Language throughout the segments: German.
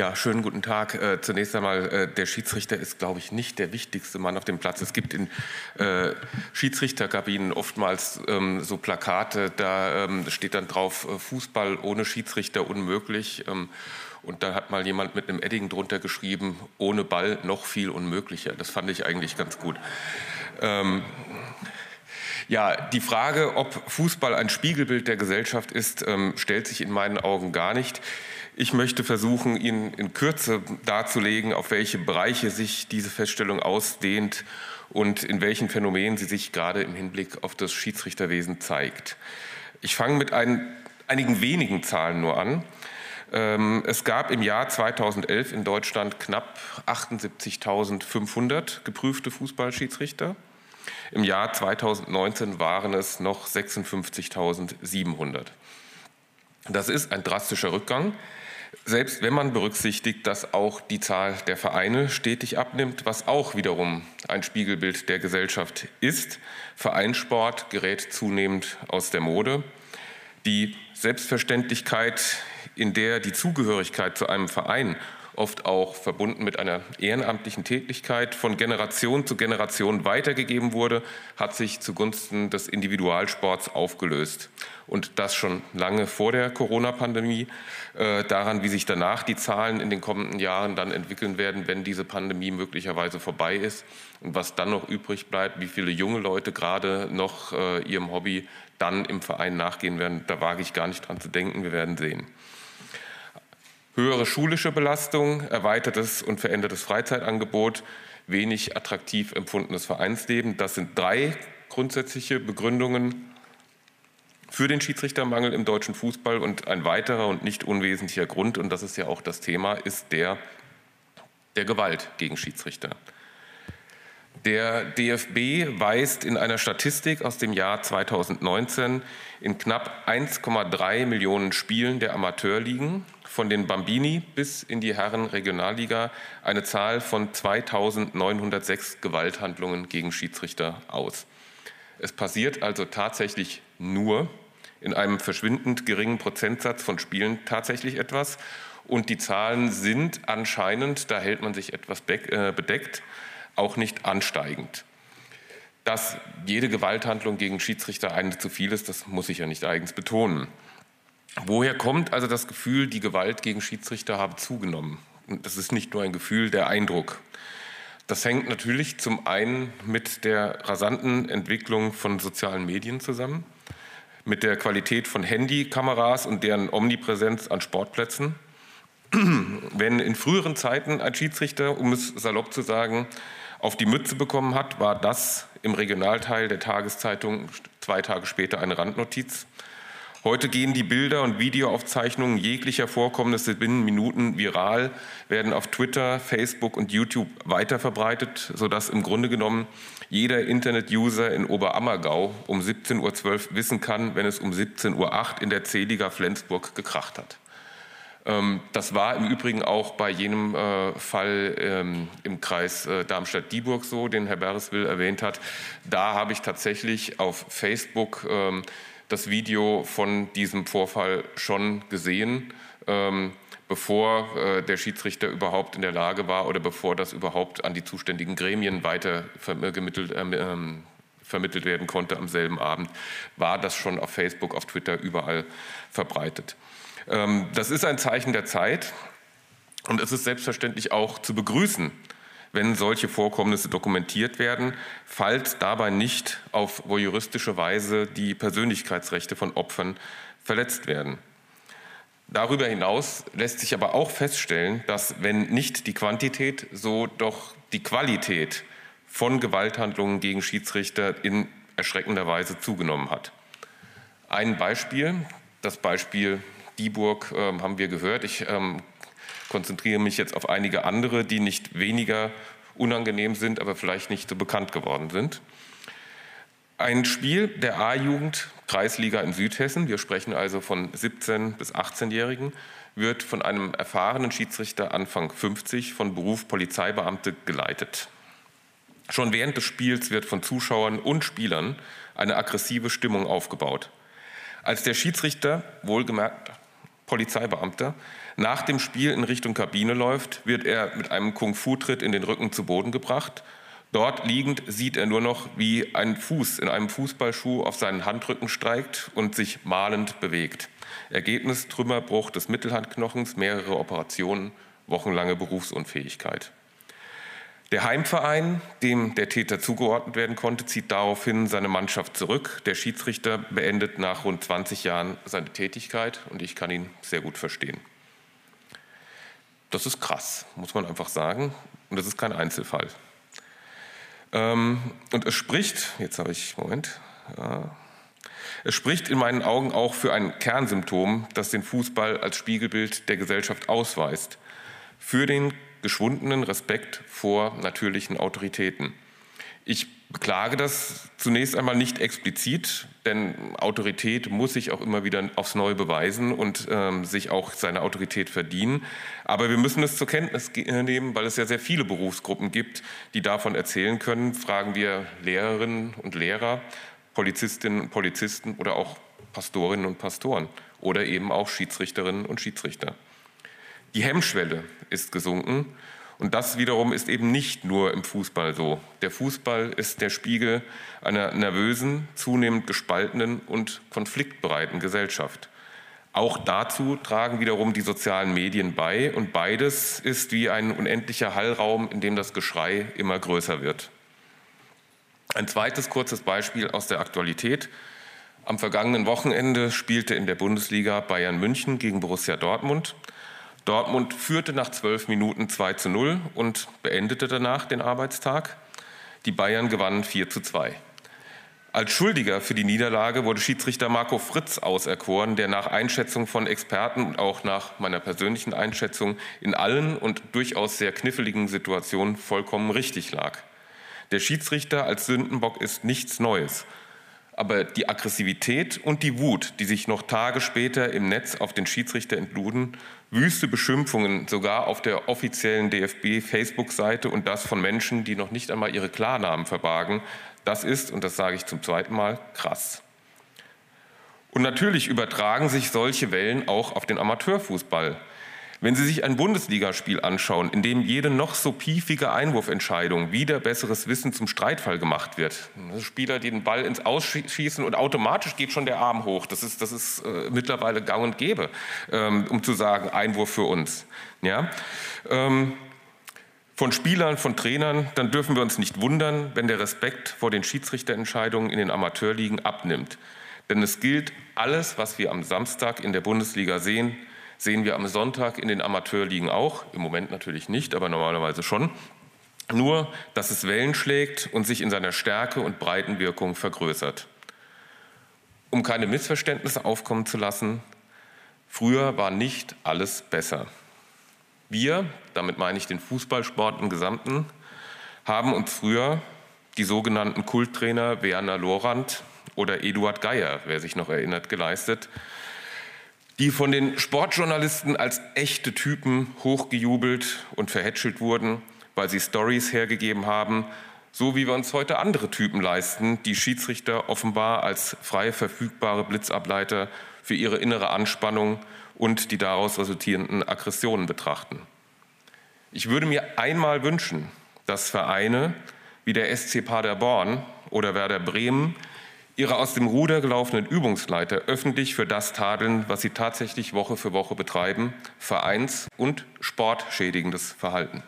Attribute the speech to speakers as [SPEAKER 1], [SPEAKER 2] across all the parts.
[SPEAKER 1] Ja, schönen guten Tag. Äh, zunächst einmal, äh, der Schiedsrichter ist, glaube ich, nicht der wichtigste Mann auf dem Platz. Es gibt in äh, Schiedsrichterkabinen oftmals ähm, so Plakate, da ähm, steht dann drauf, äh, Fußball ohne Schiedsrichter unmöglich. Ähm, und da hat mal jemand mit einem Edding drunter geschrieben, ohne Ball noch viel unmöglicher. Das fand ich eigentlich ganz gut. Ähm, ja, die Frage, ob Fußball ein Spiegelbild der Gesellschaft ist, ähm, stellt sich in meinen Augen gar nicht. Ich möchte versuchen, Ihnen in Kürze darzulegen, auf welche Bereiche sich diese Feststellung ausdehnt und in welchen Phänomenen sie sich gerade im Hinblick auf das Schiedsrichterwesen zeigt. Ich fange mit ein, einigen wenigen Zahlen nur an. Ähm, es gab im Jahr 2011 in Deutschland knapp 78.500 geprüfte Fußballschiedsrichter. Im Jahr 2019 waren es noch 56.700. Das ist ein drastischer Rückgang. Selbst wenn man berücksichtigt, dass auch die Zahl der Vereine stetig abnimmt, was auch wiederum ein Spiegelbild der Gesellschaft ist. Vereinssport gerät zunehmend aus der Mode. Die Selbstverständlichkeit, in der die Zugehörigkeit zu einem Verein oft auch verbunden mit einer ehrenamtlichen Tätigkeit, von Generation zu Generation weitergegeben wurde, hat sich zugunsten des Individualsports aufgelöst. Und das schon lange vor der Corona-Pandemie. Äh, daran, wie sich danach die Zahlen in den kommenden Jahren dann entwickeln werden, wenn diese Pandemie möglicherweise vorbei ist. Und was dann noch übrig bleibt, wie viele junge Leute gerade noch äh, ihrem Hobby dann im Verein nachgehen werden, da wage ich gar nicht dran zu denken. Wir werden sehen. Höhere schulische Belastung, erweitertes und verändertes Freizeitangebot, wenig attraktiv empfundenes Vereinsleben. Das sind drei grundsätzliche Begründungen für den Schiedsrichtermangel im deutschen Fußball. Und ein weiterer und nicht unwesentlicher Grund, und das ist ja auch das Thema, ist der der Gewalt gegen Schiedsrichter. Der DFB weist in einer Statistik aus dem Jahr 2019 in knapp 1,3 Millionen Spielen der Amateurligen von den Bambini bis in die Herren-Regionalliga eine Zahl von 2906 Gewalthandlungen gegen Schiedsrichter aus. Es passiert also tatsächlich nur in einem verschwindend geringen Prozentsatz von Spielen tatsächlich etwas. Und die Zahlen sind anscheinend, da hält man sich etwas äh, bedeckt, auch nicht ansteigend. Dass jede Gewalthandlung gegen Schiedsrichter eine zu viel ist, das muss ich ja nicht eigens betonen. Woher kommt also das Gefühl, die Gewalt gegen Schiedsrichter habe zugenommen? Und das ist nicht nur ein Gefühl, der Eindruck. Das hängt natürlich zum einen mit der rasanten Entwicklung von sozialen Medien zusammen, mit der Qualität von Handykameras und deren Omnipräsenz an Sportplätzen. Wenn in früheren Zeiten ein Schiedsrichter, um es salopp zu sagen, auf die Mütze bekommen hat, war das im Regionalteil der Tageszeitung zwei Tage später eine Randnotiz. Heute gehen die Bilder und Videoaufzeichnungen jeglicher Vorkommnisse binnen Minuten viral, werden auf Twitter, Facebook und YouTube weiterverbreitet, sodass im Grunde genommen jeder Internet-User in Oberammergau um 17.12 Uhr wissen kann, wenn es um 17.08 Uhr in der C-Liga Flensburg gekracht hat. Ähm, das war im Übrigen auch bei jenem äh, Fall ähm, im Kreis äh, Darmstadt-Dieburg so, den Herr Bereswil erwähnt hat. Da habe ich tatsächlich auf Facebook ähm, das Video von diesem Vorfall schon gesehen, ähm, bevor äh, der Schiedsrichter überhaupt in der Lage war oder bevor das überhaupt an die zuständigen Gremien weiter vermittelt, äh, ähm, vermittelt werden konnte am selben Abend, war das schon auf Facebook, auf Twitter überall verbreitet. Ähm, das ist ein Zeichen der Zeit und es ist selbstverständlich auch zu begrüßen, wenn solche Vorkommnisse dokumentiert werden, falls dabei nicht auf voyeuristische Weise die Persönlichkeitsrechte von Opfern verletzt werden. Darüber hinaus lässt sich aber auch feststellen, dass wenn nicht die Quantität, so doch die Qualität von Gewalthandlungen gegen Schiedsrichter in erschreckender Weise zugenommen hat. Ein Beispiel, das Beispiel Dieburg äh, haben wir gehört. Ich ähm, konzentriere mich jetzt auf einige andere, die nicht weniger unangenehm sind, aber vielleicht nicht so bekannt geworden sind. Ein Spiel der A-Jugend Kreisliga in Südhessen, wir sprechen also von 17 bis 18-Jährigen, wird von einem erfahrenen Schiedsrichter Anfang 50 von Beruf Polizeibeamte geleitet. Schon während des Spiels wird von Zuschauern und Spielern eine aggressive Stimmung aufgebaut. Als der Schiedsrichter, wohlgemerkt Polizeibeamter, nach dem Spiel in Richtung Kabine läuft, wird er mit einem Kung-Fu-Tritt in den Rücken zu Boden gebracht. Dort liegend sieht er nur noch, wie ein Fuß in einem Fußballschuh auf seinen Handrücken streikt und sich malend bewegt. Ergebnis Trümmerbruch des Mittelhandknochens, mehrere Operationen, wochenlange Berufsunfähigkeit. Der Heimverein, dem der Täter zugeordnet werden konnte, zieht daraufhin seine Mannschaft zurück. Der Schiedsrichter beendet nach rund 20 Jahren seine Tätigkeit und ich kann ihn sehr gut verstehen. Das ist krass, muss man einfach sagen. Und das ist kein Einzelfall. Ähm, und es spricht, jetzt habe ich, Moment, ja, es spricht in meinen Augen auch für ein Kernsymptom, das den Fußball als Spiegelbild der Gesellschaft ausweist. Für den geschwundenen Respekt vor natürlichen Autoritäten. Ich beklage das zunächst einmal nicht explizit, denn Autorität muss sich auch immer wieder aufs Neue beweisen und ähm, sich auch seine Autorität verdienen. Aber wir müssen es zur Kenntnis nehmen, weil es ja sehr viele Berufsgruppen gibt, die davon erzählen können. Fragen wir Lehrerinnen und Lehrer, Polizistinnen und Polizisten oder auch Pastorinnen und Pastoren oder eben auch Schiedsrichterinnen und Schiedsrichter. Die Hemmschwelle ist gesunken und das wiederum ist eben nicht nur im Fußball so. Der Fußball ist der Spiegel einer nervösen, zunehmend gespaltenen und konfliktbereiten Gesellschaft. Auch dazu tragen wiederum die sozialen Medien bei und beides ist wie ein unendlicher Hallraum, in dem das Geschrei immer größer wird. Ein zweites kurzes Beispiel aus der Aktualität. Am vergangenen Wochenende spielte in der Bundesliga Bayern München gegen Borussia Dortmund. Dortmund führte nach zwölf Minuten 2 zu 0 und beendete danach den Arbeitstag. Die Bayern gewannen 4 zu 2. Als Schuldiger für die Niederlage wurde Schiedsrichter Marco Fritz auserkoren, der nach Einschätzung von Experten und auch nach meiner persönlichen Einschätzung in allen und durchaus sehr kniffligen Situationen vollkommen richtig lag. Der Schiedsrichter als Sündenbock ist nichts Neues. Aber die Aggressivität und die Wut, die sich noch Tage später im Netz auf den Schiedsrichter entluden, wüste Beschimpfungen sogar auf der offiziellen DFB-Facebook-Seite und das von Menschen, die noch nicht einmal ihre Klarnamen verbargen, das ist, und das sage ich zum zweiten Mal, krass. Und natürlich übertragen sich solche Wellen auch auf den Amateurfußball. Wenn Sie sich ein Bundesligaspiel anschauen, in dem jede noch so piefige Einwurfentscheidung wieder besseres Wissen zum Streitfall gemacht wird, Spieler, die den Ball ins Ausschießen und automatisch geht schon der Arm hoch, das ist, das ist äh, mittlerweile gang und gäbe, ähm, um zu sagen, Einwurf für uns. Ja? Ähm, von Spielern, von Trainern, dann dürfen wir uns nicht wundern, wenn der Respekt vor den Schiedsrichterentscheidungen in den Amateurligen abnimmt. Denn es gilt, alles, was wir am Samstag in der Bundesliga sehen, sehen wir am Sonntag in den Amateurligen auch, im Moment natürlich nicht, aber normalerweise schon. Nur, dass es Wellen schlägt und sich in seiner Stärke und Breitenwirkung vergrößert. Um keine Missverständnisse aufkommen zu lassen, früher war nicht alles besser. Wir, damit meine ich den Fußballsport im Gesamten, haben uns früher die sogenannten Kulttrainer Werner Lorand oder Eduard Geier, wer sich noch erinnert, geleistet, die von den Sportjournalisten als echte Typen hochgejubelt und verhätschelt wurden, weil sie Stories hergegeben haben, so wie wir uns heute andere Typen leisten, die Schiedsrichter offenbar als frei verfügbare Blitzableiter für ihre innere Anspannung und die daraus resultierenden Aggressionen betrachten. Ich würde mir einmal wünschen, dass Vereine wie der SC Paderborn oder Werder Bremen ihre aus dem Ruder gelaufenen Übungsleiter öffentlich für das tadeln, was sie tatsächlich Woche für Woche betreiben, vereins- und sportschädigendes Verhalten.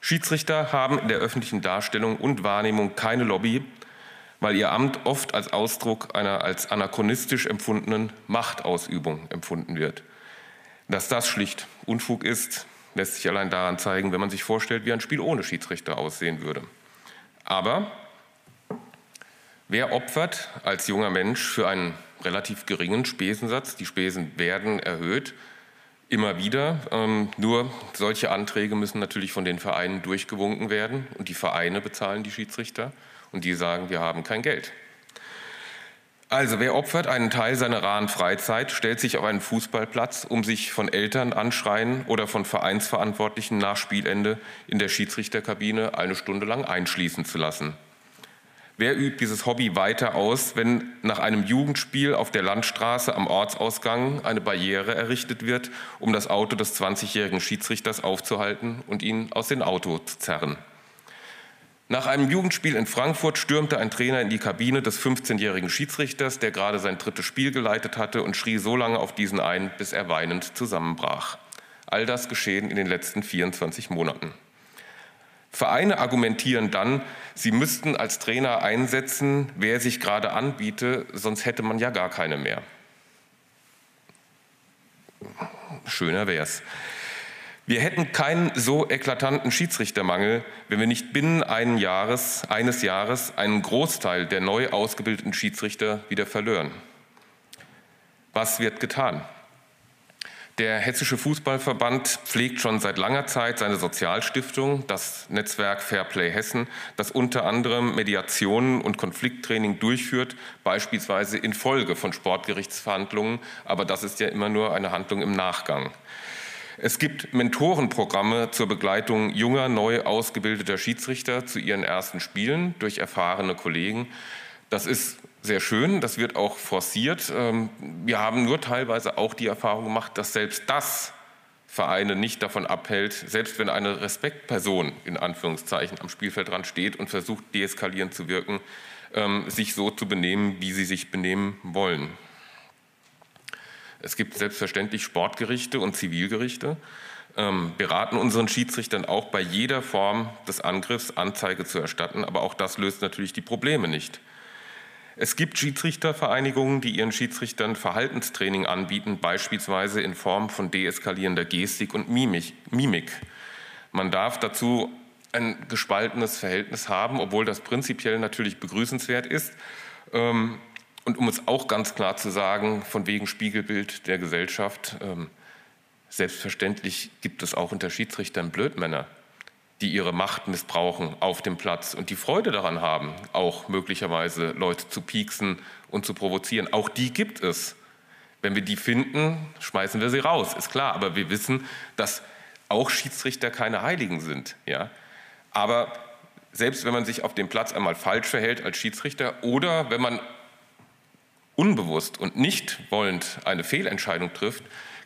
[SPEAKER 1] Schiedsrichter haben in der öffentlichen Darstellung und Wahrnehmung keine Lobby, weil ihr Amt oft als Ausdruck einer als anachronistisch empfundenen Machtausübung empfunden wird. Dass das schlicht Unfug ist, lässt sich allein daran zeigen, wenn man sich vorstellt, wie ein Spiel ohne Schiedsrichter aussehen würde. Aber Wer opfert als junger Mensch für einen relativ geringen Spesensatz? Die Spesen werden erhöht, immer wieder. Ähm, nur solche Anträge müssen natürlich von den Vereinen durchgewunken werden und die Vereine bezahlen die Schiedsrichter und die sagen, wir haben kein Geld. Also wer opfert einen Teil seiner raren Freizeit, stellt sich auf einen Fußballplatz, um sich von Eltern anschreien oder von Vereinsverantwortlichen nach Spielende in der Schiedsrichterkabine eine Stunde lang einschließen zu lassen. Wer übt dieses Hobby weiter aus, wenn nach einem Jugendspiel auf der Landstraße am Ortsausgang eine Barriere errichtet wird, um das Auto des 20-jährigen Schiedsrichters aufzuhalten und ihn aus dem Auto zu zerren? Nach einem Jugendspiel in Frankfurt stürmte ein Trainer in die Kabine des 15-jährigen Schiedsrichters, der gerade sein drittes Spiel geleitet hatte, und schrie so lange auf diesen ein, bis er weinend zusammenbrach. All das geschehen in den letzten 24 Monaten. Vereine argumentieren dann, sie müssten als Trainer einsetzen, wer sich gerade anbiete, sonst hätte man ja gar keine mehr. Schöner wär's. Wir hätten keinen so eklatanten Schiedsrichtermangel, wenn wir nicht binnen Jahres, eines Jahres einen Großteil der neu ausgebildeten Schiedsrichter wieder verlören. Was wird getan? Der Hessische Fußballverband pflegt schon seit langer Zeit seine Sozialstiftung, das Netzwerk Fairplay Hessen, das unter anderem Mediationen und Konflikttraining durchführt, beispielsweise infolge von Sportgerichtsverhandlungen. Aber das ist ja immer nur eine Handlung im Nachgang. Es gibt Mentorenprogramme zur Begleitung junger, neu ausgebildeter Schiedsrichter zu ihren ersten Spielen durch erfahrene Kollegen. Das ist sehr schön, das wird auch forciert. Ähm, wir haben nur teilweise auch die Erfahrung gemacht, dass selbst das Vereine nicht davon abhält, selbst wenn eine Respektperson in Anführungszeichen am Spielfeldrand steht und versucht, deeskalierend zu wirken, ähm, sich so zu benehmen, wie sie sich benehmen wollen. Es gibt selbstverständlich Sportgerichte und Zivilgerichte, ähm, beraten unseren Schiedsrichtern auch bei jeder Form des Angriffs Anzeige zu erstatten, aber auch das löst natürlich die Probleme nicht. Es gibt Schiedsrichtervereinigungen, die ihren Schiedsrichtern Verhaltenstraining anbieten, beispielsweise in Form von deeskalierender Gestik und Mimik. Man darf dazu ein gespaltenes Verhältnis haben, obwohl das prinzipiell natürlich begrüßenswert ist. Ähm, und um es auch ganz klar zu sagen, von wegen Spiegelbild der Gesellschaft, ähm, selbstverständlich gibt es auch unter Schiedsrichtern Blödmänner, die ihre Macht missbrauchen auf dem Platz und die Freude daran haben, auch möglicherweise Leute zu pieksen und zu provozieren. Auch die gibt es. Wenn wir die finden, schmeißen wir sie raus, ist klar. Aber wir wissen, dass auch Schiedsrichter keine Heiligen sind. Ja? Aber selbst wenn man sich auf dem Platz einmal falsch verhält als Schiedsrichter oder wenn man unbewusst und nicht wollend eine Fehlentscheidung trifft,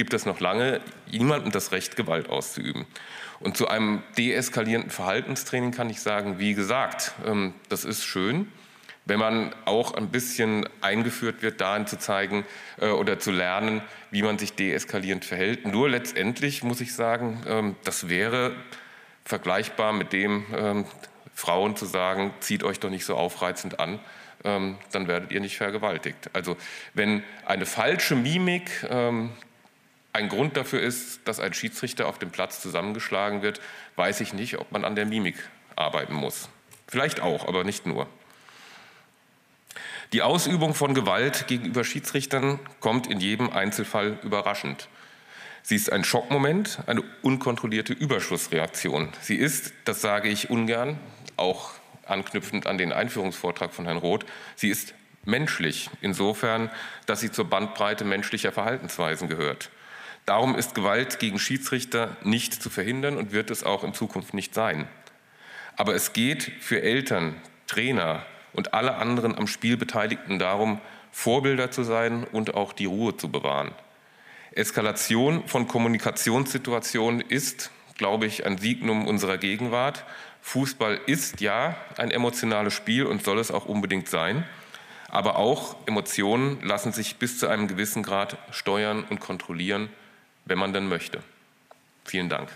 [SPEAKER 1] gibt es noch lange niemandem das Recht, Gewalt auszuüben. Und zu einem deeskalierenden Verhaltenstraining kann ich sagen, wie gesagt, ähm, das ist schön, wenn man auch ein bisschen eingeführt wird, dahin zu zeigen äh, oder zu lernen, wie man sich deeskalierend verhält. Nur letztendlich muss ich sagen, ähm, das wäre vergleichbar mit dem, ähm, Frauen zu sagen, zieht euch doch nicht so aufreizend an, dann werdet ihr nicht vergewaltigt. Also wenn eine falsche Mimik ein Grund dafür ist, dass ein Schiedsrichter auf dem Platz zusammengeschlagen wird, weiß ich nicht, ob man an der Mimik arbeiten muss. Vielleicht auch, aber nicht nur. Die Ausübung von Gewalt gegenüber Schiedsrichtern kommt in jedem Einzelfall überraschend. Sie ist ein Schockmoment, eine unkontrollierte Überschussreaktion. Sie ist, das sage ich ungern, auch anknüpfend an den Einführungsvortrag von Herrn Roth, sie ist menschlich, insofern, dass sie zur Bandbreite menschlicher Verhaltensweisen gehört. Darum ist Gewalt gegen Schiedsrichter nicht zu verhindern und wird es auch in Zukunft nicht sein. Aber es geht für Eltern, Trainer und alle anderen am Spiel Beteiligten darum, Vorbilder zu sein und auch die Ruhe zu bewahren. Eskalation von Kommunikationssituationen ist, glaube ich, ein Signum unserer Gegenwart Fußball ist ja ein emotionales Spiel und soll es auch unbedingt sein. Aber auch Emotionen lassen sich bis zu einem gewissen Grad steuern und kontrollieren, wenn man denn möchte. Vielen Dank.